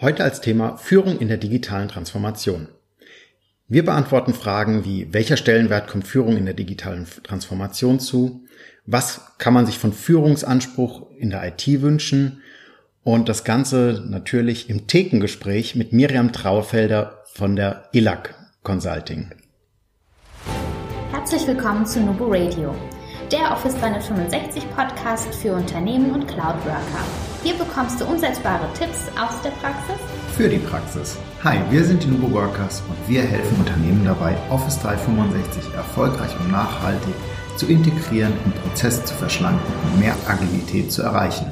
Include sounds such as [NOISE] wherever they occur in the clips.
Heute als Thema Führung in der digitalen Transformation. Wir beantworten Fragen wie, welcher Stellenwert kommt Führung in der digitalen Transformation zu? Was kann man sich von Führungsanspruch in der IT wünschen? Und das Ganze natürlich im Thekengespräch mit Miriam Traufelder von der ILAC Consulting. Herzlich willkommen zu Nubo Radio, der Office 365 Podcast für Unternehmen und Cloud Worker. Hier bekommst du umsetzbare Tipps aus der Praxis. Für die Praxis. Hi, wir sind die Nubo Workers und wir helfen Unternehmen dabei, Office 365 erfolgreich und nachhaltig zu integrieren, im Prozess zu verschlanken und mehr Agilität zu erreichen.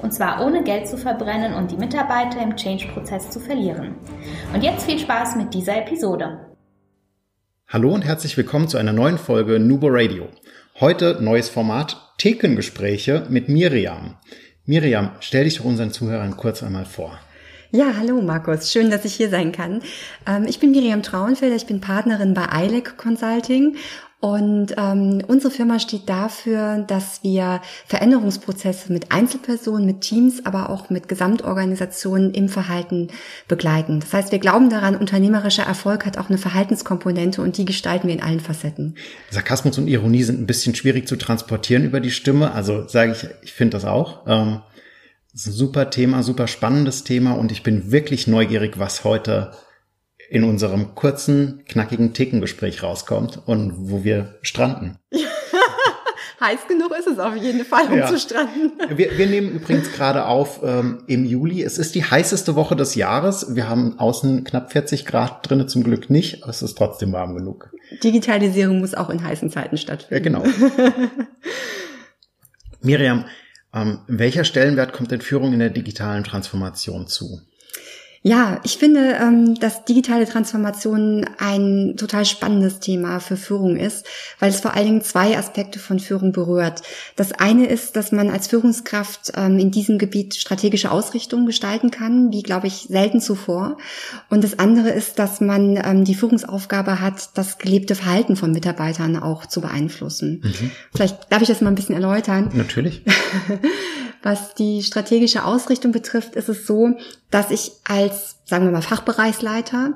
Und zwar ohne Geld zu verbrennen und die Mitarbeiter im Change-Prozess zu verlieren. Und jetzt viel Spaß mit dieser Episode. Hallo und herzlich willkommen zu einer neuen Folge Nubo Radio. Heute neues Format Thekengespräche mit Miriam. Miriam, stell dich doch unseren Zuhörern kurz einmal vor. Ja, hallo Markus, schön, dass ich hier sein kann. Ähm, ich bin Miriam Traunfelder, ich bin Partnerin bei ILEC Consulting und ähm, unsere Firma steht dafür, dass wir Veränderungsprozesse mit Einzelpersonen, mit Teams, aber auch mit Gesamtorganisationen im Verhalten begleiten. Das heißt, wir glauben daran, unternehmerischer Erfolg hat auch eine Verhaltenskomponente und die gestalten wir in allen Facetten. Sarkasmus und Ironie sind ein bisschen schwierig zu transportieren über die Stimme. Also sage ich, ich finde das auch. Ähm, das ist ein super Thema, super spannendes Thema und ich bin wirklich neugierig, was heute in unserem kurzen, knackigen Tickengespräch rauskommt und wo wir stranden. [LAUGHS] Heiß genug ist es auf jeden Fall, um ja. zu stranden. [LAUGHS] Wir, wir nehmen übrigens gerade auf ähm, im Juli. Es ist die heißeste Woche des Jahres. Wir haben außen knapp 40 Grad drinnen zum Glück nicht, aber es ist trotzdem warm genug. Digitalisierung muss auch in heißen Zeiten stattfinden. Ja, genau. [LAUGHS] Miriam, ähm, welcher Stellenwert kommt denn Führung in der digitalen Transformation zu? Ja, ich finde, ähm, dass digitale Transformation ein total spannendes Thema für Führung ist, weil es vor allen Dingen zwei Aspekte von Führung berührt. Das eine ist, dass man als Führungskraft ähm, in diesem Gebiet strategische Ausrichtungen gestalten kann, wie, glaube ich, selten zuvor. Und das andere ist, dass man ähm, die Führungsaufgabe hat, das gelebte Verhalten von Mitarbeitern auch zu beeinflussen. Mhm. Vielleicht darf ich das mal ein bisschen erläutern. Natürlich. [LAUGHS] Was die strategische Ausrichtung betrifft, ist es so, dass ich als, sagen wir mal, Fachbereichsleiter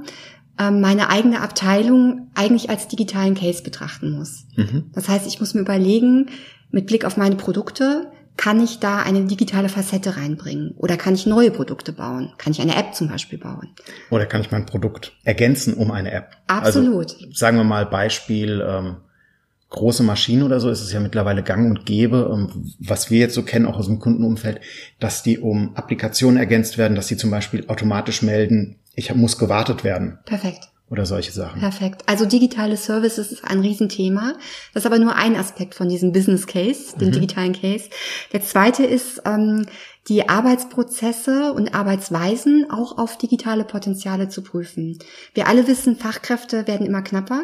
ähm, meine eigene Abteilung eigentlich als digitalen Case betrachten muss. Mhm. Das heißt, ich muss mir überlegen, mit Blick auf meine Produkte, kann ich da eine digitale Facette reinbringen? Oder kann ich neue Produkte bauen? Kann ich eine App zum Beispiel bauen? Oder kann ich mein Produkt ergänzen um eine App? Absolut. Also, sagen wir mal Beispiel, ähm, große Maschinen oder so ist es ja mittlerweile gang und gäbe, ähm, was wir jetzt so kennen, auch aus dem Kundenumfeld, dass die um Applikationen ergänzt werden, dass sie zum Beispiel automatisch melden, ich muss gewartet werden. Perfekt. Oder solche Sachen. Perfekt. Also digitale Services ist ein Riesenthema. Das ist aber nur ein Aspekt von diesem Business Case, dem mhm. digitalen Case. Der zweite ist, ähm, die Arbeitsprozesse und Arbeitsweisen auch auf digitale Potenziale zu prüfen. Wir alle wissen, Fachkräfte werden immer knapper.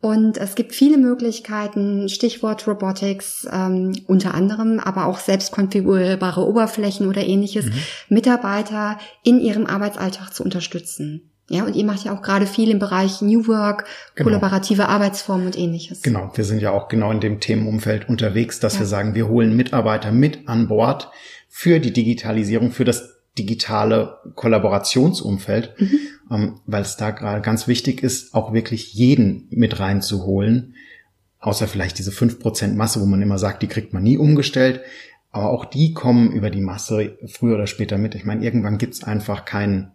Und es gibt viele Möglichkeiten, Stichwort Robotics ähm, unter anderem, aber auch selbst konfigurierbare Oberflächen oder ähnliches, mhm. Mitarbeiter in ihrem Arbeitsalltag zu unterstützen. Ja, und ihr macht ja auch gerade viel im Bereich New Work, genau. kollaborative Arbeitsformen und ähnliches. Genau, wir sind ja auch genau in dem Themenumfeld unterwegs, dass ja. wir sagen, wir holen Mitarbeiter mit an Bord für die Digitalisierung, für das digitale Kollaborationsumfeld, mhm. ähm, weil es da gerade ganz wichtig ist, auch wirklich jeden mit reinzuholen, außer vielleicht diese fünf Prozent Masse, wo man immer sagt, die kriegt man nie umgestellt, aber auch die kommen über die Masse früher oder später mit. Ich meine, irgendwann gibt es einfach keinen,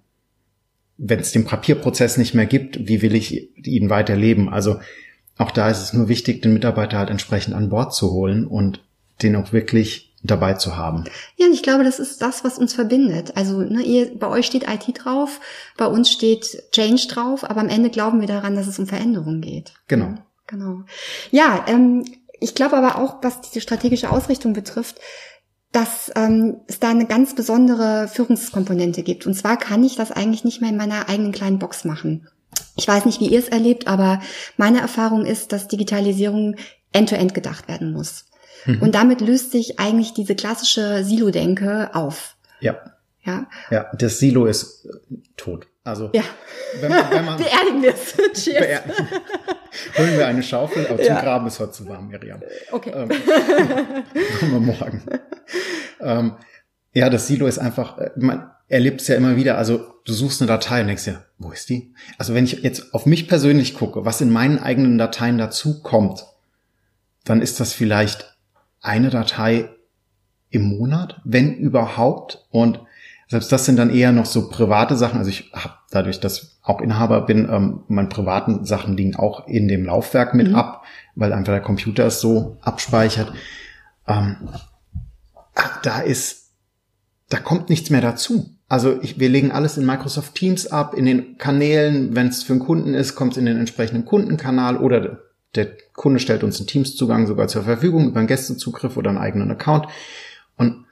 wenn es den Papierprozess nicht mehr gibt, wie will ich ihn weiterleben? Also auch da ist es nur wichtig, den Mitarbeiter halt entsprechend an Bord zu holen und den auch wirklich dabei zu haben. Ja, und ich glaube, das ist das, was uns verbindet. Also ne, ihr, bei euch steht IT drauf, bei uns steht Change drauf, aber am Ende glauben wir daran, dass es um Veränderung geht. Genau. Genau. Ja, ähm, ich glaube aber auch, was diese strategische Ausrichtung betrifft, dass ähm, es da eine ganz besondere Führungskomponente gibt. Und zwar kann ich das eigentlich nicht mehr in meiner eigenen kleinen Box machen. Ich weiß nicht, wie ihr es erlebt, aber meine Erfahrung ist, dass Digitalisierung end-to-end -end gedacht werden muss. Mhm. Und damit löst sich eigentlich diese klassische Silo-Denke auf. Ja. Ja. Ja, das Silo ist äh, tot. Also, ja. wenn man, wenn man [LAUGHS] beerdigen wir es. [LAUGHS] Cheers. Holen wir eine Schaufel, aber zum Graben ist heute zu warm, Miriam. Okay. Ähm, [LAUGHS] wir morgen. Ähm, ja, das Silo ist einfach, äh, man, erlebst ja immer wieder, also du suchst eine Datei und denkst dir, wo ist die? Also wenn ich jetzt auf mich persönlich gucke, was in meinen eigenen Dateien dazu kommt, dann ist das vielleicht eine Datei im Monat, wenn überhaupt. Und selbst das sind dann eher noch so private Sachen. Also ich habe dadurch, dass ich auch Inhaber bin, ähm, meine privaten Sachen liegen auch in dem Laufwerk mit mhm. ab, weil einfach der Computer es so abspeichert. Ähm, da ist, da kommt nichts mehr dazu. Also ich, wir legen alles in Microsoft Teams ab, in den Kanälen. Wenn es für einen Kunden ist, kommt es in den entsprechenden Kundenkanal oder der Kunde stellt uns einen Teams-Zugang sogar zur Verfügung über einen Gästezugriff oder einen eigenen Account. Und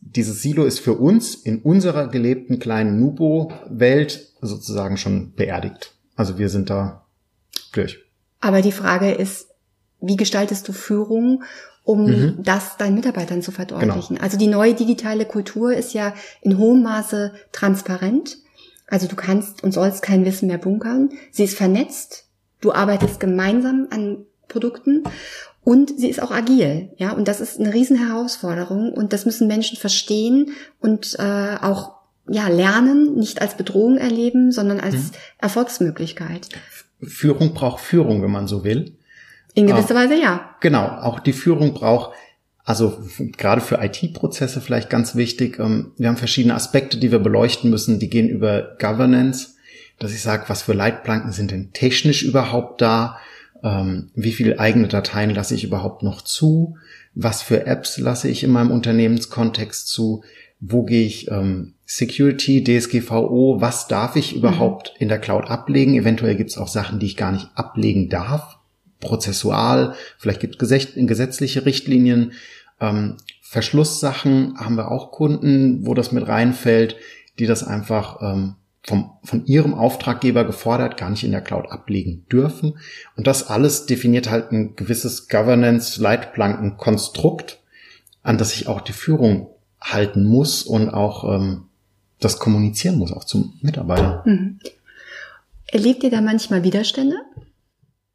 dieses Silo ist für uns in unserer gelebten kleinen Nubo-Welt sozusagen schon beerdigt. Also wir sind da durch. Aber die Frage ist, wie gestaltest du Führung, um mhm. das deinen Mitarbeitern zu verdeutlichen? Genau. Also die neue digitale Kultur ist ja in hohem Maße transparent. Also du kannst und sollst kein Wissen mehr bunkern. Sie ist vernetzt. Du arbeitest gemeinsam an Produkten und sie ist auch agil, ja, und das ist eine Riesenherausforderung und das müssen Menschen verstehen und äh, auch ja lernen, nicht als Bedrohung erleben, sondern als mhm. Erfolgsmöglichkeit. Führung braucht Führung, wenn man so will. In gewisser Weise ja. Genau, auch die Führung braucht also gerade für IT-Prozesse vielleicht ganz wichtig. Ähm, wir haben verschiedene Aspekte, die wir beleuchten müssen. Die gehen über Governance, dass ich sage, was für Leitplanken sind denn technisch überhaupt da? ähm, wie viele eigene Dateien lasse ich überhaupt noch zu, was für Apps lasse ich in meinem Unternehmenskontext zu, wo gehe ich ähm, Security, DSGVO, was darf ich überhaupt mhm. in der Cloud ablegen? Eventuell gibt es auch Sachen, die ich gar nicht ablegen darf, prozessual, vielleicht gibt es gesetzliche Richtlinien, ähm, Verschlusssachen haben wir auch Kunden, wo das mit reinfällt, die das einfach ähm, vom, von ihrem Auftraggeber gefordert, gar nicht in der Cloud ablegen dürfen. Und das alles definiert halt ein gewisses Governance-Leitplanken-Konstrukt, an das sich auch die Führung halten muss und auch ähm, das kommunizieren muss, auch zum Mitarbeiter. Mhm. Erlebt ihr da manchmal Widerstände?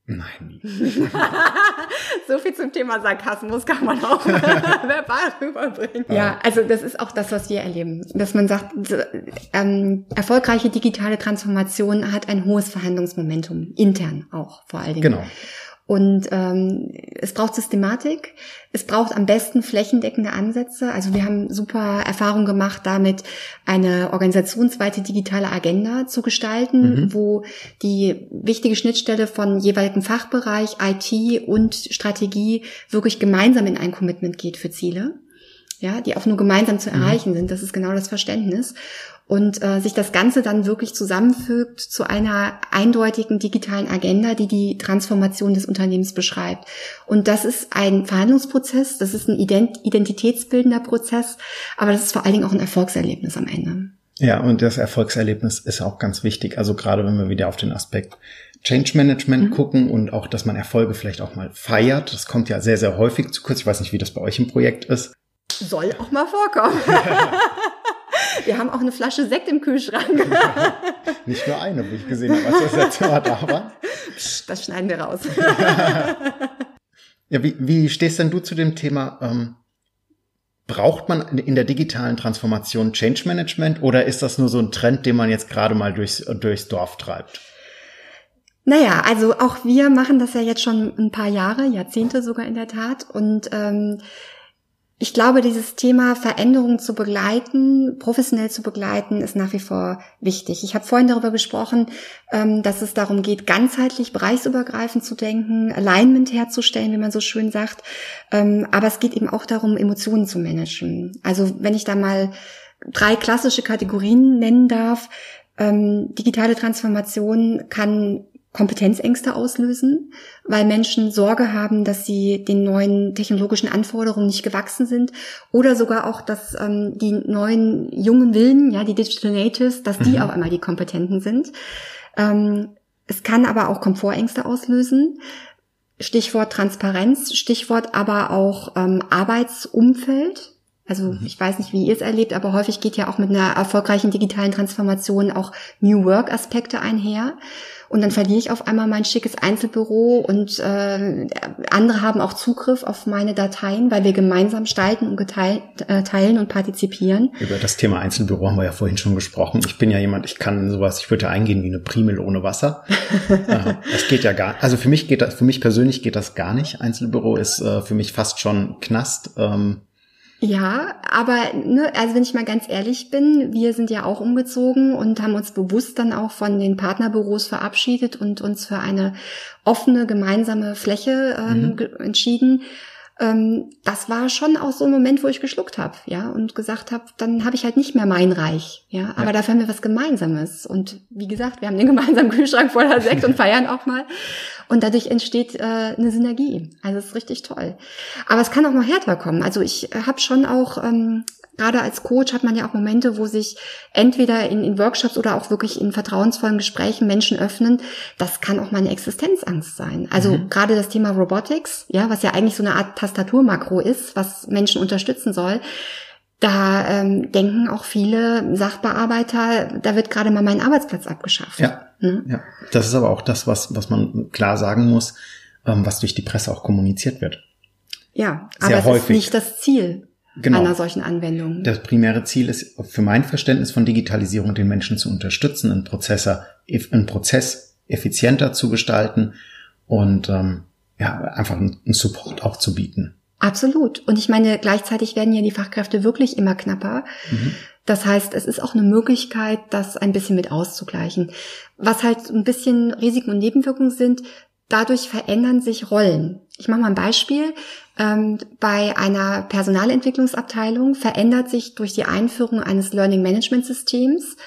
Nein. [LAUGHS] so viel zum Thema Sarkasmus kann man auch [LAUGHS] verbal rüberbringen. Ja, also das ist auch das, was wir erleben. Dass man sagt, ähm, erfolgreiche digitale Transformation hat ein hohes Verhandlungsmomentum, intern auch vor allen Dingen. Genau. Und ähm, es braucht Systematik, es braucht am besten flächendeckende Ansätze. Also wir haben super Erfahrung gemacht, damit eine organisationsweite digitale Agenda zu gestalten, mhm. wo die wichtige Schnittstelle von jeweiligen Fachbereich, IT und Strategie wirklich gemeinsam in ein Commitment geht für Ziele ja, die auch nur gemeinsam zu mhm. erreichen sind. Das ist genau das Verständnis und äh, sich das Ganze dann wirklich zusammenfügt zu einer eindeutigen digitalen Agenda, die die Transformation des Unternehmens beschreibt. Und das ist ein Verhandlungsprozess, das ist ein ident identitätsbildender Prozess, aber das ist vor allen Dingen auch ein Erfolgserlebnis am Ende. Ja, und das Erfolgserlebnis ist auch ganz wichtig. Also gerade wenn wir wieder auf den Aspekt Change Management mhm. gucken und auch, dass man Erfolge vielleicht auch mal feiert. Das kommt ja sehr, sehr häufig zu kurz. Ich weiß nicht, wie das bei euch im Projekt ist. Soll auch mal vorkommen. [LAUGHS] Wir haben auch eine Flasche Sekt im Kühlschrank. [LAUGHS] Nicht nur eine, wie ich gesehen habe, als das letzte Mal da war. Psst, das schneiden wir raus. [LAUGHS] ja, wie, wie stehst denn du zu dem Thema? Ähm, braucht man in der digitalen Transformation Change Management oder ist das nur so ein Trend, den man jetzt gerade mal durchs, durchs Dorf treibt? Naja, also auch wir machen das ja jetzt schon ein paar Jahre, Jahrzehnte sogar in der Tat. Und ähm, ich glaube, dieses Thema Veränderungen zu begleiten, professionell zu begleiten, ist nach wie vor wichtig. Ich habe vorhin darüber gesprochen, ähm, dass es darum geht, ganzheitlich, bereichsübergreifend zu denken, Alignment herzustellen, wie man so schön sagt. Ähm, aber es geht eben auch darum, Emotionen zu managen. Also wenn ich da mal drei klassische Kategorien nennen darf, ähm, digitale Transformation kann Kompetenzängste auslösen, weil Menschen Sorge haben, dass sie den neuen technologischen Anforderungen nicht gewachsen sind oder sogar auch, dass ähm, die neuen jungen Willen, ja, die Digital Natives, dass die mhm. auf einmal die Kompetenten sind. Ähm, es kann aber auch Komfortängste auslösen. Stichwort Transparenz, Stichwort aber auch ähm, Arbeitsumfeld. Also mhm. ich weiß nicht, wie ihr es erlebt, aber häufig geht ja auch mit einer erfolgreichen digitalen Transformation auch New Work-Aspekte einher. Und dann verliere ich auf einmal mein schickes Einzelbüro und äh, andere haben auch Zugriff auf meine Dateien, weil wir gemeinsam gestalten und geteilt, äh, teilen und partizipieren. Über das Thema Einzelbüro haben wir ja vorhin schon gesprochen. Ich bin ja jemand, ich kann sowas, ich würde ja eingehen wie eine Primel ohne Wasser. [LAUGHS] das geht ja gar, also für mich geht das, für mich persönlich geht das gar nicht. Einzelbüro ist äh, für mich fast schon Knast. Ähm, ja, aber ne, also wenn ich mal ganz ehrlich bin, wir sind ja auch umgezogen und haben uns bewusst dann auch von den Partnerbüros verabschiedet und uns für eine offene gemeinsame Fläche ähm, mhm. entschieden ähm, das war schon auch so ein Moment, wo ich geschluckt habe, ja, und gesagt habe, dann habe ich halt nicht mehr mein Reich, ja, aber ja. dafür haben wir was Gemeinsames. Und wie gesagt, wir haben den gemeinsamen [LAUGHS] Kühlschrank voller Sekt und feiern auch mal. Und dadurch entsteht äh, eine Synergie. Also es ist richtig toll. Aber es kann auch noch härter kommen. Also ich habe schon auch ähm, gerade als Coach hat man ja auch Momente, wo sich entweder in, in, Workshops oder auch wirklich in vertrauensvollen Gesprächen Menschen öffnen. Das kann auch mal eine Existenzangst sein. Also mhm. gerade das Thema Robotics, ja, was ja eigentlich so eine Art Tastaturmakro ist, was Menschen unterstützen soll. Da ähm, denken auch viele Sachbearbeiter, da wird gerade mal mein Arbeitsplatz abgeschafft. Ja, mhm. ja. Das ist aber auch das, was, was man klar sagen muss, ähm, was durch die Presse auch kommuniziert wird. Ja, Sehr aber es häufig. ist nicht das Ziel genau. einer solchen Anwendung. Das primäre Ziel ist für mein Verständnis von Digitalisierung, den Menschen zu unterstützen, einen, Prozessor, einen Prozess effizienter zu gestalten und ähm, ja, einfach einen Support auch zu bieten. Absolut. Und ich meine, gleichzeitig werden ja die Fachkräfte wirklich immer knapper. Mhm. Das heißt, es ist auch eine Möglichkeit, das ein bisschen mit auszugleichen. Was halt ein bisschen Risiken und Nebenwirkungen sind, dadurch verändern sich Rollen. Ich mache mal ein Beispiel. Ähm, bei einer Personalentwicklungsabteilung verändert sich durch die Einführung eines Learning Management Systems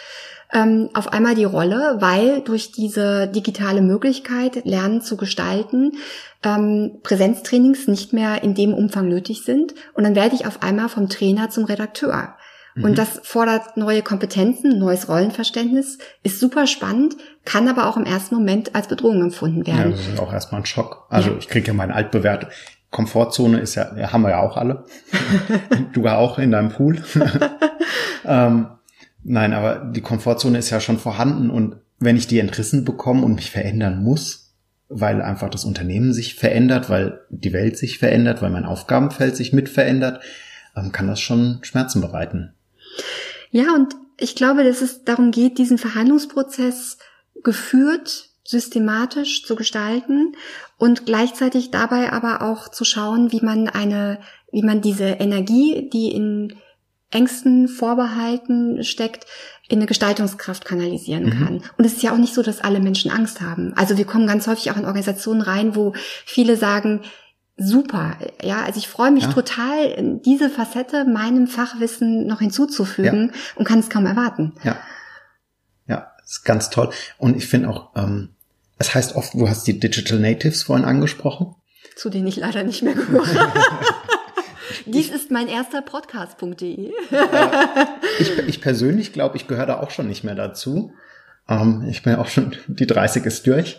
ähm, auf einmal die Rolle, weil durch diese digitale Möglichkeit, Lernen zu gestalten, ähm, Präsenztrainings nicht mehr in dem Umfang nötig sind. Und dann werde ich auf einmal vom Trainer zum Redakteur. Und mhm. das fordert neue Kompetenzen, neues Rollenverständnis, ist super spannend, kann aber auch im ersten Moment als Bedrohung empfunden werden. Ja, das ist auch erstmal ein Schock. Also ja. ich kriege ja meine altbewährte Komfortzone ist ja, ja, haben wir ja auch alle. [LAUGHS] du war auch in deinem Pool. [LAUGHS] ähm, nein, aber die Komfortzone ist ja schon vorhanden und wenn ich die entrissen bekomme und mich verändern muss, weil einfach das Unternehmen sich verändert, weil die Welt sich verändert, weil mein Aufgabenfeld sich mit verändert, ähm, kann das schon Schmerzen bereiten. Ja, und ich glaube, dass es darum geht, diesen Verhandlungsprozess geführt, systematisch zu gestalten und gleichzeitig dabei aber auch zu schauen, wie man eine, wie man diese Energie, die in Ängsten, Vorbehalten steckt, in eine Gestaltungskraft kanalisieren mhm. kann. Und es ist ja auch nicht so, dass alle Menschen Angst haben. Also wir kommen ganz häufig auch in Organisationen rein, wo viele sagen, super. Ja, also ich freue mich ja. total, diese Facette meinem Fachwissen noch hinzuzufügen ja. und kann es kaum erwarten. Ja. Ist ganz toll. Und ich finde auch, ähm, es heißt oft, du hast die Digital Natives vorhin angesprochen. Zu denen ich leider nicht mehr gehöre. [LAUGHS] Dies ist mein erster Podcast.de. ich, ich persönlich glaube, ich gehöre da auch schon nicht mehr dazu. Ähm, ich bin ja auch schon, [LAUGHS] die 30 ist durch.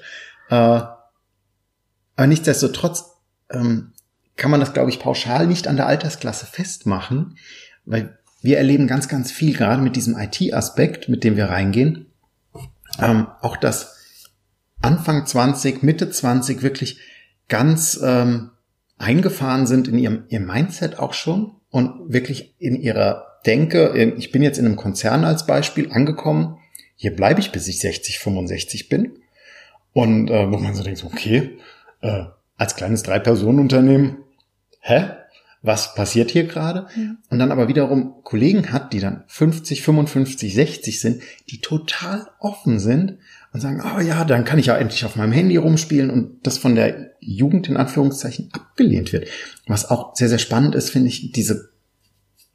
Äh, aber nichtsdestotrotz ähm, kann man das, glaube ich, pauschal nicht an der Altersklasse festmachen, weil wir erleben ganz, ganz viel, gerade mit diesem IT-Aspekt, mit dem wir reingehen. Ähm, auch das Anfang 20, Mitte 20 wirklich ganz ähm, eingefahren sind in ihrem, ihrem Mindset auch schon und wirklich in ihrer Denke. Ich bin jetzt in einem Konzern als Beispiel angekommen. Hier bleibe ich, bis ich 60, 65 bin. Und äh, wo man so denkt, okay, äh, als kleines Drei-Personen-Unternehmen, hä? Was passiert hier gerade? Ja. Und dann aber wiederum Kollegen hat, die dann 50, 55, 60 sind, die total offen sind und sagen, oh ja, dann kann ich ja endlich auf meinem Handy rumspielen und das von der Jugend in Anführungszeichen abgelehnt wird. Was auch sehr, sehr spannend ist, finde ich, diese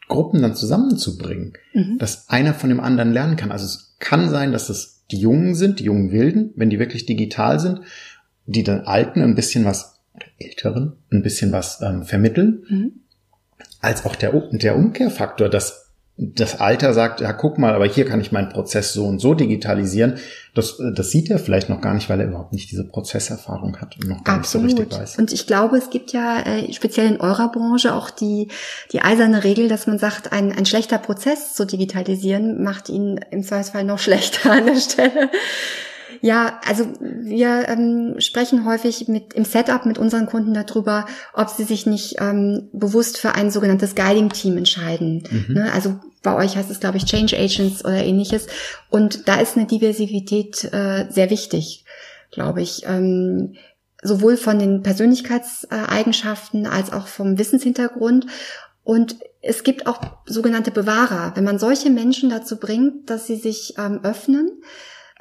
Gruppen dann zusammenzubringen, mhm. dass einer von dem anderen lernen kann. Also es kann sein, dass es die Jungen sind, die jungen Wilden, wenn die wirklich digital sind, die den Alten ein bisschen was oder Älteren ein bisschen was ähm, vermitteln, mhm. Als auch der, der Umkehrfaktor, dass das Alter sagt, ja, guck mal, aber hier kann ich meinen Prozess so und so digitalisieren. Das, das sieht er vielleicht noch gar nicht, weil er überhaupt nicht diese Prozesserfahrung hat und noch gar Absolut. nicht so richtig weiß. Und ich glaube, es gibt ja äh, speziell in eurer Branche auch die, die eiserne Regel, dass man sagt, ein, ein schlechter Prozess zu digitalisieren macht ihn im Zweifelsfall noch [LAUGHS] schlechter an der Stelle. Ja, also wir ähm, sprechen häufig mit im Setup mit unseren Kunden darüber, ob sie sich nicht ähm, bewusst für ein sogenanntes Guiding Team entscheiden. Mhm. Ne? Also bei euch heißt es, glaube ich, Change Agents oder ähnliches. Und da ist eine Diversität äh, sehr wichtig, glaube ich. Ähm, sowohl von den Persönlichkeitseigenschaften als auch vom Wissenshintergrund. Und es gibt auch sogenannte Bewahrer. Wenn man solche Menschen dazu bringt, dass sie sich ähm, öffnen,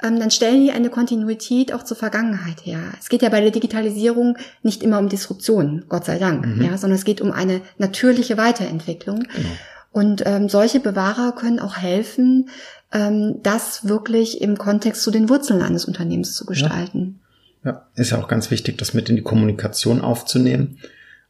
dann stellen die eine Kontinuität auch zur Vergangenheit her. Es geht ja bei der Digitalisierung nicht immer um Disruption, Gott sei Dank, mhm. ja, sondern es geht um eine natürliche Weiterentwicklung. Genau. Und ähm, solche Bewahrer können auch helfen, ähm, das wirklich im Kontext zu den Wurzeln eines Unternehmens zu gestalten. Ja, ja. ist ja auch ganz wichtig, das mit in die Kommunikation aufzunehmen.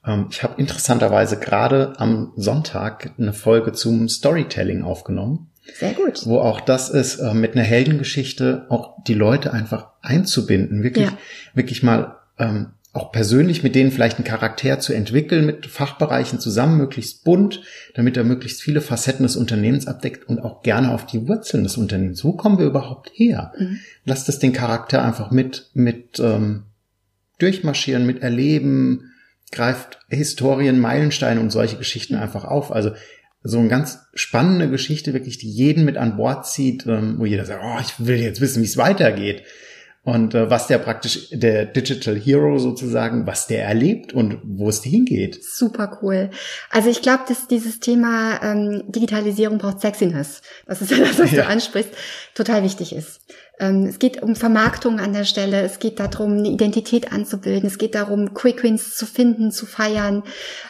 Ähm, ich habe interessanterweise gerade am Sonntag eine Folge zum Storytelling aufgenommen. Sehr gut. Wo auch das ist, äh, mit einer Heldengeschichte auch die Leute einfach einzubinden, wirklich, ja. wirklich mal ähm, auch persönlich mit denen vielleicht einen Charakter zu entwickeln, mit Fachbereichen zusammen, möglichst bunt, damit er möglichst viele Facetten des Unternehmens abdeckt und auch gerne auf die Wurzeln des Unternehmens. Wo kommen wir überhaupt her? Mhm. Lasst es den Charakter einfach mit, mit ähm, durchmarschieren, mit erleben, greift Historien, Meilensteine und solche Geschichten einfach auf. Also so eine ganz spannende Geschichte, wirklich, die jeden mit an Bord zieht, ähm, wo jeder sagt, oh, ich will jetzt wissen, wie es weitergeht und äh, was der praktisch der Digital Hero sozusagen, was der erlebt und wo es hingeht. Super cool. Also ich glaube, dass dieses Thema ähm, Digitalisierung braucht Sexiness. Das ist ja das, was ja. du ansprichst, total wichtig ist. Ähm, es geht um Vermarktung an der Stelle. Es geht darum, eine Identität anzubilden. Es geht darum, Quick Wins zu finden, zu feiern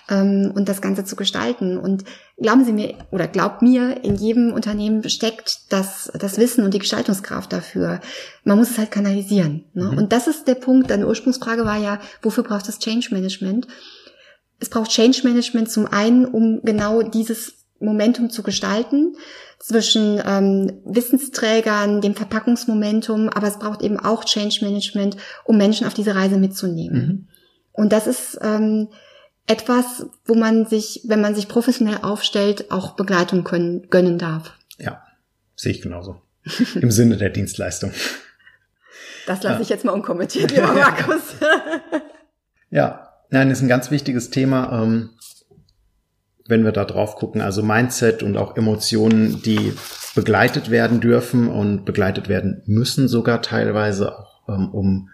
ähm, und das Ganze zu gestalten. Und glauben Sie mir oder glaubt mir, in jedem Unternehmen steckt das, das Wissen und die Gestaltungskraft dafür. Man muss es halt kanalisieren. Ne? Mhm. Und das ist der Punkt. Deine Ursprungsfrage war ja, wofür braucht es Change Management? Es braucht Change Management zum einen, um genau dieses Momentum zu gestalten zwischen ähm, Wissensträgern, dem Verpackungsmomentum, aber es braucht eben auch Change Management, um Menschen auf diese Reise mitzunehmen. Mhm. Und das ist ähm, etwas, wo man sich, wenn man sich professionell aufstellt, auch Begleitung können, gönnen darf. Ja, sehe ich genauso. Im Sinne der Dienstleistung. Das lasse ja. ich jetzt mal unkommentiert, [LAUGHS] lieber Markus. ja, nein, ist ein ganz wichtiges Thema, ähm, wenn wir da drauf gucken. Also Mindset und auch Emotionen, die begleitet werden dürfen und begleitet werden müssen sogar teilweise auch ähm, um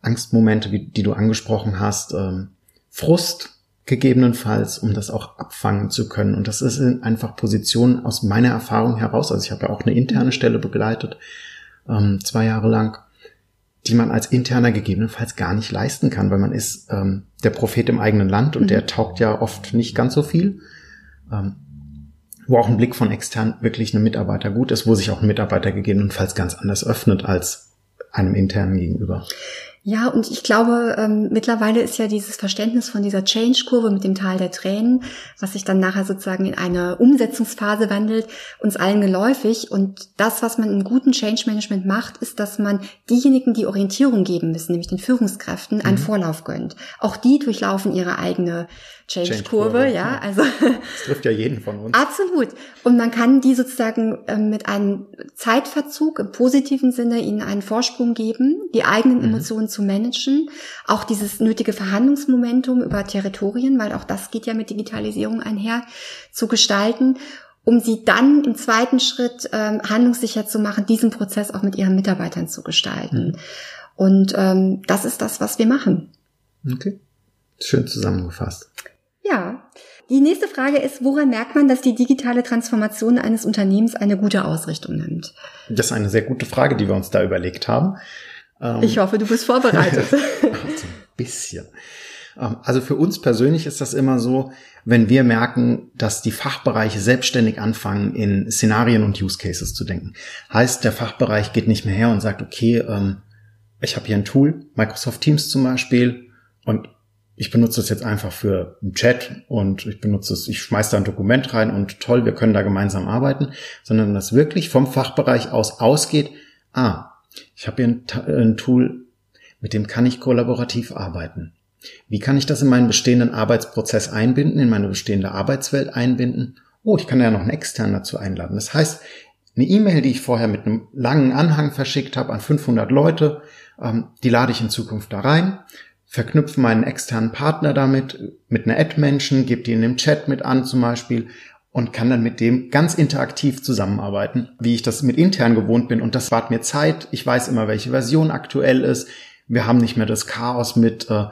Angstmomente, wie, die du angesprochen hast, ähm, Frust, gegebenenfalls, um das auch abfangen zu können. Und das ist einfach Positionen aus meiner Erfahrung heraus. Also ich habe ja auch eine interne Stelle begleitet, ähm, zwei Jahre lang, die man als interner gegebenenfalls gar nicht leisten kann, weil man ist ähm, der Prophet im eigenen Land und mhm. der taugt ja oft nicht ganz so viel. Ähm, wo auch ein Blick von extern wirklich einem Mitarbeiter gut ist, wo sich auch ein Mitarbeiter gegebenenfalls ganz anders öffnet als einem internen gegenüber. Ja, und ich glaube, ähm, mittlerweile ist ja dieses Verständnis von dieser Change-Kurve mit dem Tal der Tränen, was sich dann nachher sozusagen in eine Umsetzungsphase wandelt, uns allen geläufig. Und das, was man im guten Change-Management macht, ist, dass man diejenigen, die Orientierung geben müssen, nämlich den Führungskräften, einen mhm. Vorlauf gönnt. Auch die durchlaufen ihre eigene Change-Kurve, Change ja, also. Das trifft ja jeden von uns. Absolut. Und man kann die sozusagen ähm, mit einem Zeitverzug im positiven Sinne ihnen einen Vorsprung geben, die eigenen mhm. Emotionen zu managen, auch dieses nötige Verhandlungsmomentum über Territorien, weil auch das geht ja mit Digitalisierung einher, zu gestalten um sie dann im zweiten Schritt ähm, handlungssicher zu machen, diesen Prozess auch mit ihren Mitarbeitern zu gestalten. Mhm. Und ähm, das ist das, was wir machen. Okay. Schön zusammengefasst. Ja. Die nächste Frage ist, woran merkt man, dass die digitale Transformation eines Unternehmens eine gute Ausrichtung nimmt? Das ist eine sehr gute Frage, die wir uns da überlegt haben. Ähm, ich hoffe, du bist vorbereitet. [LAUGHS] so ein bisschen. Ähm, also für uns persönlich ist das immer so, wenn wir merken, dass die Fachbereiche selbstständig anfangen, in Szenarien und Use Cases zu denken. Heißt, der Fachbereich geht nicht mehr her und sagt, okay, ähm, ich habe hier ein Tool, Microsoft Teams zum Beispiel, und ich benutze das jetzt einfach für einen Chat und ich benutze es, ich schmeiße da ein Dokument rein und toll, wir können da gemeinsam arbeiten, sondern das wirklich vom Fachbereich aus ausgeht, ah, ich habe hier ein, ein Tool, mit dem kann ich kollaborativ arbeiten. Wie kann ich das in meinen bestehenden Arbeitsprozess einbinden, in meine bestehende Arbeitswelt einbinden? Oh, ich kann ja noch einen externen dazu einladen. Das heißt, eine E-Mail, die ich vorher mit einem langen Anhang verschickt habe an 500 Leute, ähm, die lade ich in Zukunft da rein, verknüpfe meinen externen Partner damit, mit einer Ad-Menschen, gebe die in dem Chat mit an zum Beispiel und kann dann mit dem ganz interaktiv zusammenarbeiten, wie ich das mit intern gewohnt bin. Und das spart mir Zeit. Ich weiß immer, welche Version aktuell ist. Wir haben nicht mehr das Chaos mit, äh,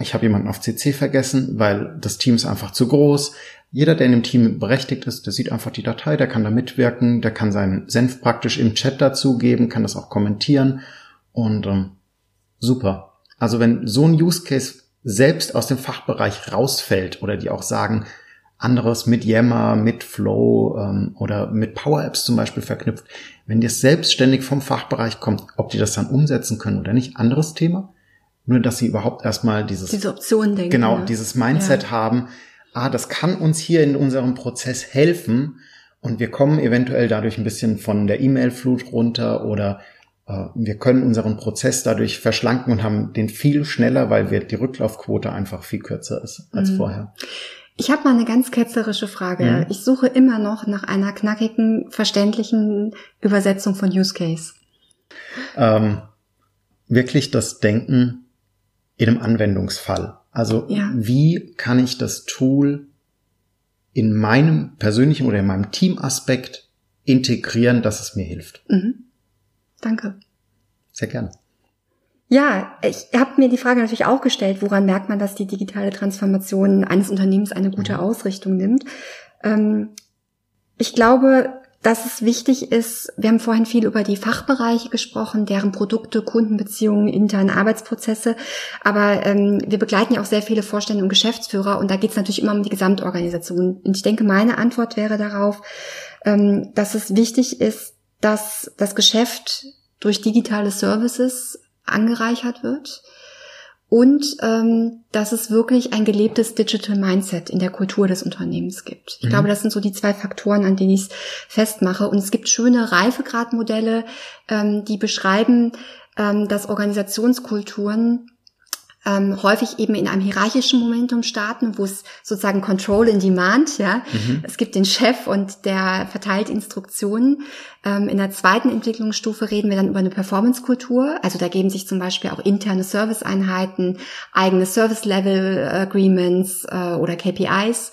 ich habe jemanden auf CC vergessen, weil das Team ist einfach zu groß. Jeder, der in dem Team berechtigt ist, der sieht einfach die Datei, der kann da mitwirken, der kann seinen Senf praktisch im Chat dazugeben, kann das auch kommentieren und ähm, super. Also wenn so ein Use Case selbst aus dem Fachbereich rausfällt oder die auch sagen, anderes mit Yammer, mit Flow ähm, oder mit Power Apps zum Beispiel verknüpft, wenn das selbstständig vom Fachbereich kommt, ob die das dann umsetzen können oder nicht, anderes Thema. Nur, dass sie überhaupt erstmal dieses, diese Option denken. Genau, dieses Mindset ja. haben. Ah, das kann uns hier in unserem Prozess helfen. Und wir kommen eventuell dadurch ein bisschen von der E-Mail-Flut runter oder äh, wir können unseren Prozess dadurch verschlanken und haben den viel schneller, weil wir die Rücklaufquote einfach viel kürzer ist als mhm. vorher. Ich habe mal eine ganz ketzerische Frage. Mhm. Ich suche immer noch nach einer knackigen, verständlichen Übersetzung von Use Case. Ähm, wirklich das Denken in einem Anwendungsfall. Also ja. wie kann ich das Tool in meinem persönlichen oder in meinem Teamaspekt integrieren, dass es mir hilft? Mhm. Danke. Sehr gerne. Ja, ich habe mir die Frage natürlich auch gestellt, woran merkt man, dass die digitale Transformation eines Unternehmens eine gute mhm. Ausrichtung nimmt. Ähm, ich glaube, dass es wichtig ist, wir haben vorhin viel über die Fachbereiche gesprochen, deren Produkte, Kundenbeziehungen, interne Arbeitsprozesse, aber ähm, wir begleiten ja auch sehr viele Vorstände und Geschäftsführer und da geht es natürlich immer um die Gesamtorganisation. Und ich denke, meine Antwort wäre darauf, ähm, dass es wichtig ist, dass das Geschäft durch digitale Services angereichert wird und ähm, dass es wirklich ein gelebtes Digital Mindset in der Kultur des Unternehmens gibt. Ich mhm. glaube, das sind so die zwei Faktoren, an denen ich es festmache. Und es gibt schöne Reifegradmodelle, ähm, die beschreiben, ähm, dass Organisationskulturen ähm, häufig eben in einem hierarchischen Momentum starten, wo es sozusagen Control in Demand, ja. Mhm. Es gibt den Chef und der verteilt Instruktionen. Ähm, in der zweiten Entwicklungsstufe reden wir dann über eine Performance-Kultur. Also da geben sich zum Beispiel auch interne Service-Einheiten, eigene Service-Level-Agreements äh, oder KPIs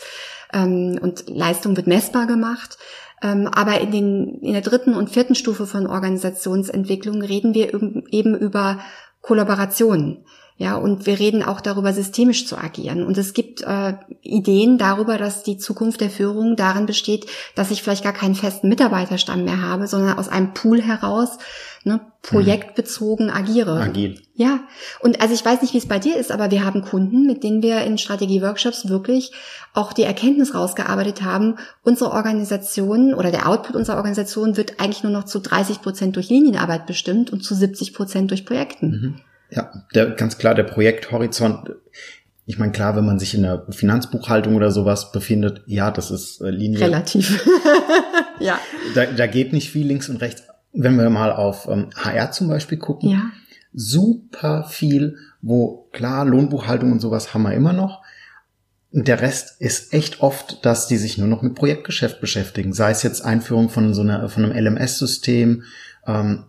ähm, und Leistung wird messbar gemacht. Ähm, aber in, den, in der dritten und vierten Stufe von Organisationsentwicklung reden wir eben über Kollaborationen. Ja, und wir reden auch darüber, systemisch zu agieren. Und es gibt äh, Ideen darüber, dass die Zukunft der Führung darin besteht, dass ich vielleicht gar keinen festen Mitarbeiterstamm mehr habe, sondern aus einem Pool heraus ne, projektbezogen agiere. Agil. Ja, und also ich weiß nicht, wie es bei dir ist, aber wir haben Kunden, mit denen wir in Strategieworkshops wirklich auch die Erkenntnis rausgearbeitet haben, unsere Organisation oder der Output unserer Organisation wird eigentlich nur noch zu 30 Prozent durch Linienarbeit bestimmt und zu 70 Prozent durch Projekten. Mhm. Ja, der, ganz klar, der Projekthorizont. Ich meine, klar, wenn man sich in der Finanzbuchhaltung oder sowas befindet, ja, das ist äh, Linie. Relativ. [LAUGHS] ja. Da, da geht nicht viel links und rechts. Wenn wir mal auf ähm, HR zum Beispiel gucken, ja. super viel, wo klar, Lohnbuchhaltung und sowas haben wir immer noch. Der Rest ist echt oft, dass die sich nur noch mit Projektgeschäft beschäftigen. Sei es jetzt Einführung von so einer, von einem LMS-System, ähm,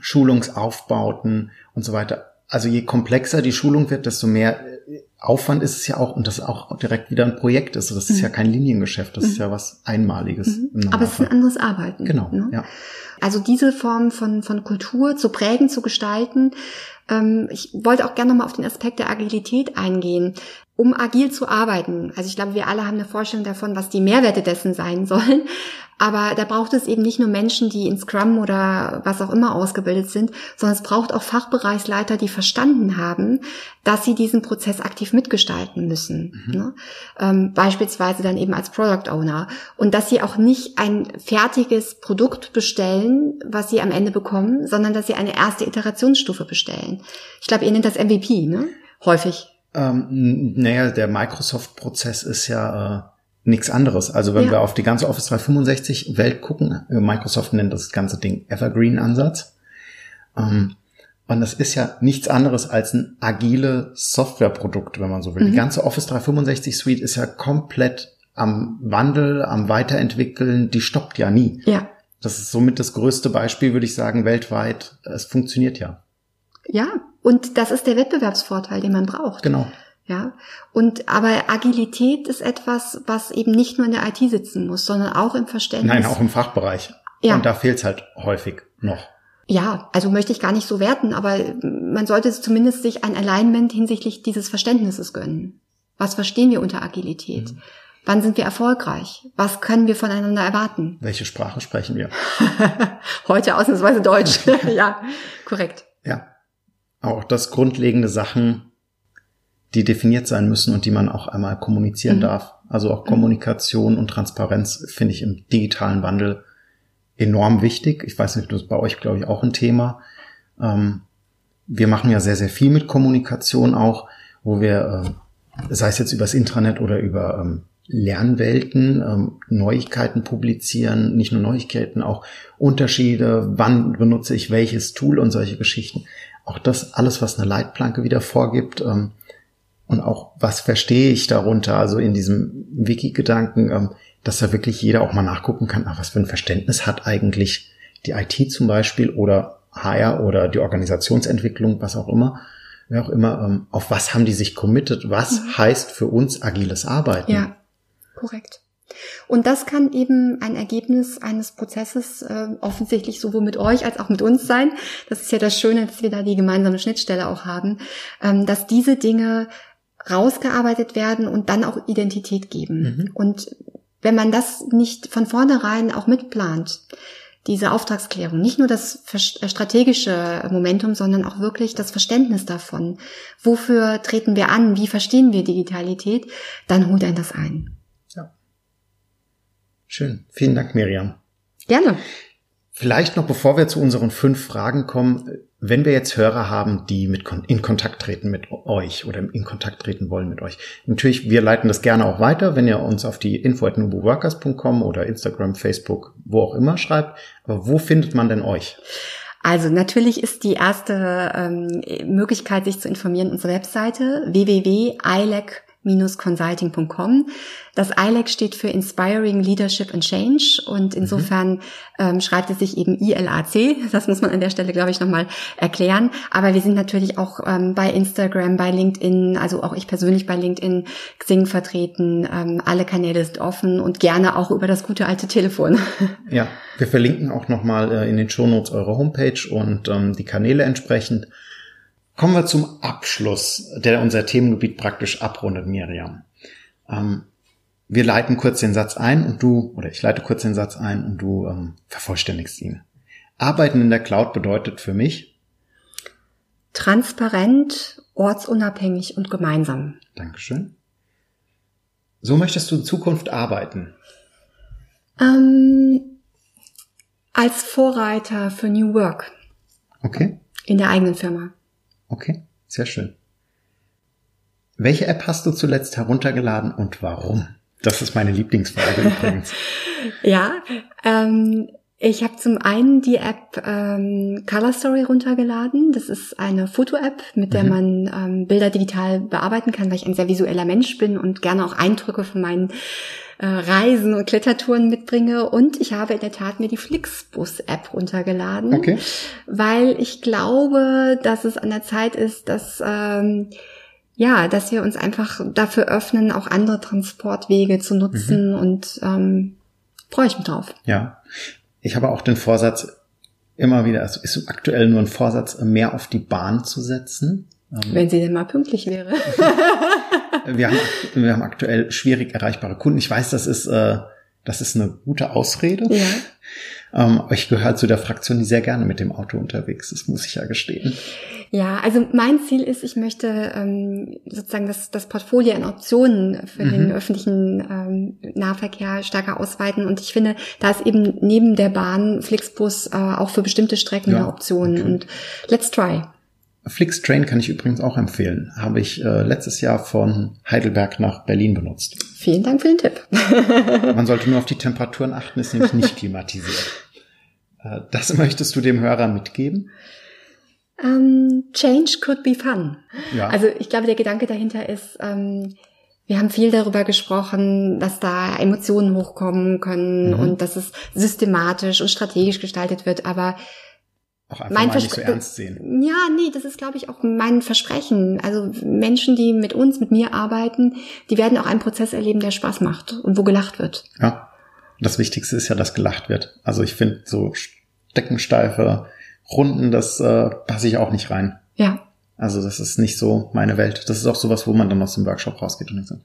Schulungsaufbauten und so weiter. Also je komplexer die Schulung wird, desto mehr äh, Aufwand ist es ja auch und das auch direkt wieder ein Projekt ist. Das ist mhm. ja kein Liniengeschäft, das mhm. ist ja was Einmaliges. Mhm. Aber es ist ein anderes Arbeiten. Genau. Ne? Ja. Also diese Form von, von Kultur zu prägen, zu gestalten. Ähm, ich wollte auch gerne nochmal auf den Aspekt der Agilität eingehen um agil zu arbeiten. Also ich glaube, wir alle haben eine Vorstellung davon, was die Mehrwerte dessen sein sollen. Aber da braucht es eben nicht nur Menschen, die in Scrum oder was auch immer ausgebildet sind, sondern es braucht auch Fachbereichsleiter, die verstanden haben, dass sie diesen Prozess aktiv mitgestalten müssen. Mhm. Ne? Ähm, beispielsweise dann eben als Product Owner. Und dass sie auch nicht ein fertiges Produkt bestellen, was sie am Ende bekommen, sondern dass sie eine erste Iterationsstufe bestellen. Ich glaube, ihr nennt das MVP, ne? Häufig. Ähm, naja, der Microsoft-Prozess ist ja äh, nichts anderes. Also wenn ja. wir auf die ganze Office 365 Welt gucken, äh, Microsoft nennt das ganze Ding Evergreen-Ansatz. Ähm, und das ist ja nichts anderes als ein agile Softwareprodukt, wenn man so will. Mhm. Die ganze Office 365 Suite ist ja komplett am Wandel, am Weiterentwickeln, die stoppt ja nie. Ja. Das ist somit das größte Beispiel, würde ich sagen, weltweit. Es funktioniert ja. Ja, und das ist der Wettbewerbsvorteil, den man braucht. Genau. Ja, und aber Agilität ist etwas, was eben nicht nur in der IT sitzen muss, sondern auch im Verständnis. Nein, auch im Fachbereich. Ja. Und da fehlt es halt häufig noch. Ja, also möchte ich gar nicht so werten, aber man sollte zumindest sich ein Alignment hinsichtlich dieses Verständnisses gönnen. Was verstehen wir unter Agilität? Mhm. Wann sind wir erfolgreich? Was können wir voneinander erwarten? Welche Sprache sprechen wir? [LAUGHS] Heute ausnahmsweise Deutsch. [LAUGHS] ja, korrekt. Ja. Auch das grundlegende Sachen, die definiert sein müssen und die man auch einmal kommunizieren Mhm. darf. Also auch Kommunikation und Transparenz finde ich im digitalen Wandel enorm wichtig. Ich weiß nicht, das ist bei euch, glaube ich, auch ein Thema. Ähm, wir machen ja sehr, sehr viel mit Kommunikation auch, wo wir, äh, sei es jetzt übers Intranet oder über ähm, Lernwelten, ähm, Neuigkeiten publizieren, nicht nur Neuigkeiten, auch Unterschiede, wann benutze ich welches Tool und solche Geschichten. Auch das alles, was eine Leitplanke wieder vorgibt, ähm, und auch was verstehe ich darunter, also in diesem Wiki-Gedanken, ähm, dass da wirklich jeder auch mal nachgucken kann, ach, was für ein Verständnis hat eigentlich die IT zum Beispiel oder HR oder die Organisationsentwicklung, was auch immer, wer auch immer, ähm, auf was haben die sich committed, was heißt für uns agiles Arbeiten? Ja, korrekt. Und das kann eben ein Ergebnis eines Prozesses äh, offensichtlich sowohl mit euch als auch mit uns sein. Das ist ja das Schöne, dass wir da die gemeinsame Schnittstelle auch haben, ähm, dass diese Dinge rausgearbeitet werden und dann auch Identität geben. Mhm. Und wenn man das nicht von vornherein auch mitplant, diese Auftragsklärung, nicht nur das äh, strategische Momentum, sondern auch wirklich das Verständnis davon, wofür treten wir an, wie verstehen wir Digitalität, dann holt einen das ein. Schön. Vielen Dank, Miriam. Gerne. Vielleicht noch, bevor wir zu unseren fünf Fragen kommen, wenn wir jetzt Hörer haben, die mit in Kontakt treten mit euch oder in Kontakt treten wollen mit euch. Natürlich, wir leiten das gerne auch weiter, wenn ihr uns auf die info.nubuworkers.com oder Instagram, Facebook, wo auch immer schreibt. Aber wo findet man denn euch? Also natürlich ist die erste ähm, Möglichkeit, sich zu informieren, unsere Webseite www.ilec-consulting.com. Das ILEC steht für Inspiring Leadership and Change und insofern ähm, schreibt es sich eben ILAC. Das muss man an der Stelle, glaube ich, nochmal erklären. Aber wir sind natürlich auch ähm, bei Instagram, bei LinkedIn, also auch ich persönlich bei LinkedIn, Xing vertreten. Ähm, alle Kanäle sind offen und gerne auch über das gute alte Telefon. [LAUGHS] Ja, wir verlinken auch nochmal äh, in den Shownotes eure Homepage und ähm, die Kanäle entsprechend. Kommen wir zum Abschluss, der unser Themengebiet praktisch abrundet, Miriam. Ähm, wir leiten kurz den Satz ein und du, oder ich leite kurz den Satz ein und du ähm, vervollständigst ihn. Arbeiten in der Cloud bedeutet für mich, Transparent, ortsunabhängig und gemeinsam. Dankeschön. So möchtest du in Zukunft arbeiten. Ähm, als Vorreiter für New Work Okay, in der eigenen Firma. Okay, sehr schön. Welche App hast du zuletzt heruntergeladen und warum? Das ist meine Lieblingsfrage [LAUGHS] übrigens. Ja, ähm, ich habe zum einen die App ähm, Color Story runtergeladen. Das ist eine Foto-App, mit der Mhm. man ähm, Bilder digital bearbeiten kann, weil ich ein sehr visueller Mensch bin und gerne auch Eindrücke von meinen äh, Reisen und Klettertouren mitbringe. Und ich habe in der Tat mir die Flixbus-App runtergeladen, Okay. weil ich glaube, dass es an der Zeit ist, dass ähm, ja, dass wir uns einfach dafür öffnen, auch andere Transportwege zu nutzen und ähm, freue ich mich drauf. Ja. Ich habe auch den Vorsatz, immer wieder, also ist aktuell nur ein Vorsatz, mehr auf die Bahn zu setzen. Ähm, Wenn sie denn mal pünktlich wäre. [LAUGHS] wir, haben, wir haben aktuell schwierig erreichbare Kunden. Ich weiß, das ist, äh, das ist eine gute Ausrede. ja. Ähm, ich gehöre zu der Fraktion, die sehr gerne mit dem Auto unterwegs ist, muss ich ja gestehen. Ja, also mein Ziel ist, ich möchte ähm, sozusagen das, das Portfolio an Optionen für Mhm. den öffentlichen ähm, Nahverkehr stärker ausweiten. Und ich finde, da ist eben neben der Bahn Flixbus äh, auch für bestimmte Strecken Ja, eine Option. okay. Und let's try. Flixtrain kann ich übrigens auch empfehlen. Habe ich äh, letztes Jahr von Heidelberg nach Berlin benutzt. Vielen Dank für den Tipp. [LAUGHS] Man sollte nur auf die Temperaturen achten, ist nämlich nicht klimatisiert. Äh, Das möchtest du dem Hörer mitgeben? Ähm, change could be fun. Ja. Also ich glaube, der Gedanke dahinter ist, ähm, Wir haben viel darüber gesprochen, dass da Emotionen hochkommen können mhm. und dass es systematisch und strategisch gestaltet wird, aber auch einfach mein mal nicht so ernst sehen. Ja, nee, das ist, glaube ich, auch mein Versprechen. Also Menschen, die mit uns, mit mir arbeiten, die werden auch einen Prozess erleben, der Spaß macht und wo gelacht wird. Ja, das Wichtigste ist ja, dass gelacht wird. Also ich finde so steckensteife Runden, das äh, passe ich auch nicht rein. Ja. Also das ist nicht so meine Welt. Das ist auch sowas, wo man dann aus dem Workshop rausgeht und denkt, so,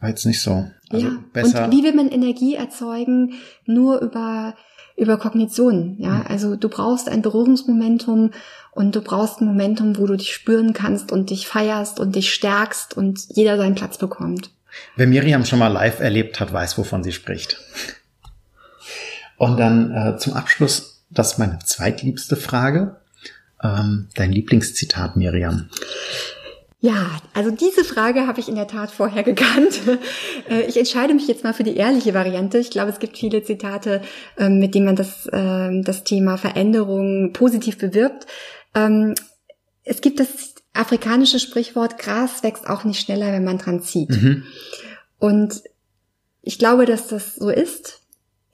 war jetzt nicht so. Also ja. besser. Und wie will man Energie erzeugen? Nur über über Kognition, ja. Mhm. Also du brauchst ein Berührungsmomentum und du brauchst ein Momentum, wo du dich spüren kannst und dich feierst und dich stärkst und jeder seinen Platz bekommt. Wer Miriam schon mal live erlebt hat, weiß, wovon sie spricht. Und dann äh, zum Abschluss, das ist meine zweitliebste Frage. Ähm, dein Lieblingszitat, Miriam. Ja, also diese Frage habe ich in der Tat vorher gekannt. [LAUGHS] Äh, ich entscheide mich jetzt mal für die ehrliche Variante. Ich glaube, es gibt viele Zitate, ähm, mit denen man das, ähm, das Thema Veränderung positiv bewirbt. Ähm, es gibt das afrikanische Sprichwort, Gras wächst auch nicht schneller, wenn man dran zieht. Mhm. Und ich glaube, dass das so ist.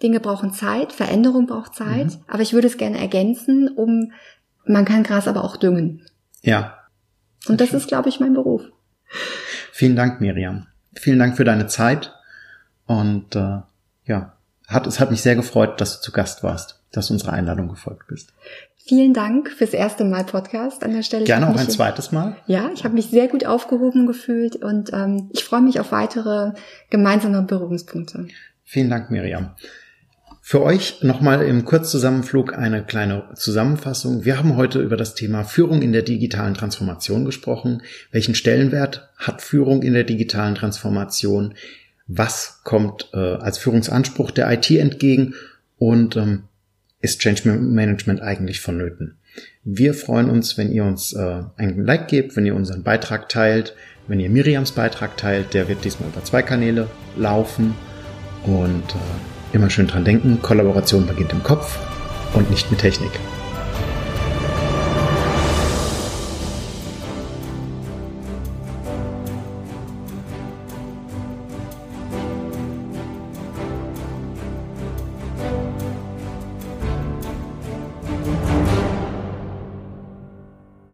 Dinge brauchen Zeit, Veränderung braucht Zeit, mhm. aber ich würde es gerne ergänzen, um, man kann Gras aber auch düngen. Ja. Und das schön. ist, glaube ich, mein Beruf. Vielen Dank, Miriam. Vielen Dank für deine Zeit. Und äh, ja, hat, es hat mich sehr gefreut, dass du zu Gast warst, dass du unserer Einladung gefolgt bist. Vielen Dank fürs erste Mal Podcast an der Stelle. Gerne auch ein zweites Mal. Ja, ich habe mich sehr gut aufgehoben gefühlt und ähm, ich freue mich auf weitere gemeinsame Berührungspunkte. Vielen Dank, Miriam. Für euch nochmal im Kurzzusammenflug eine kleine Zusammenfassung. Wir haben heute über das Thema Führung in der digitalen Transformation gesprochen. Welchen Stellenwert hat Führung in der digitalen Transformation? Was kommt äh, als Führungsanspruch der IT entgegen? Und ähm, ist Change Management eigentlich vonnöten? Wir freuen uns, wenn ihr uns äh, einen Like gebt, wenn ihr unseren Beitrag teilt, wenn ihr Miriams Beitrag teilt. Der wird diesmal über zwei Kanäle laufen. Und äh, Immer schön dran denken, Kollaboration beginnt im Kopf und nicht mit Technik.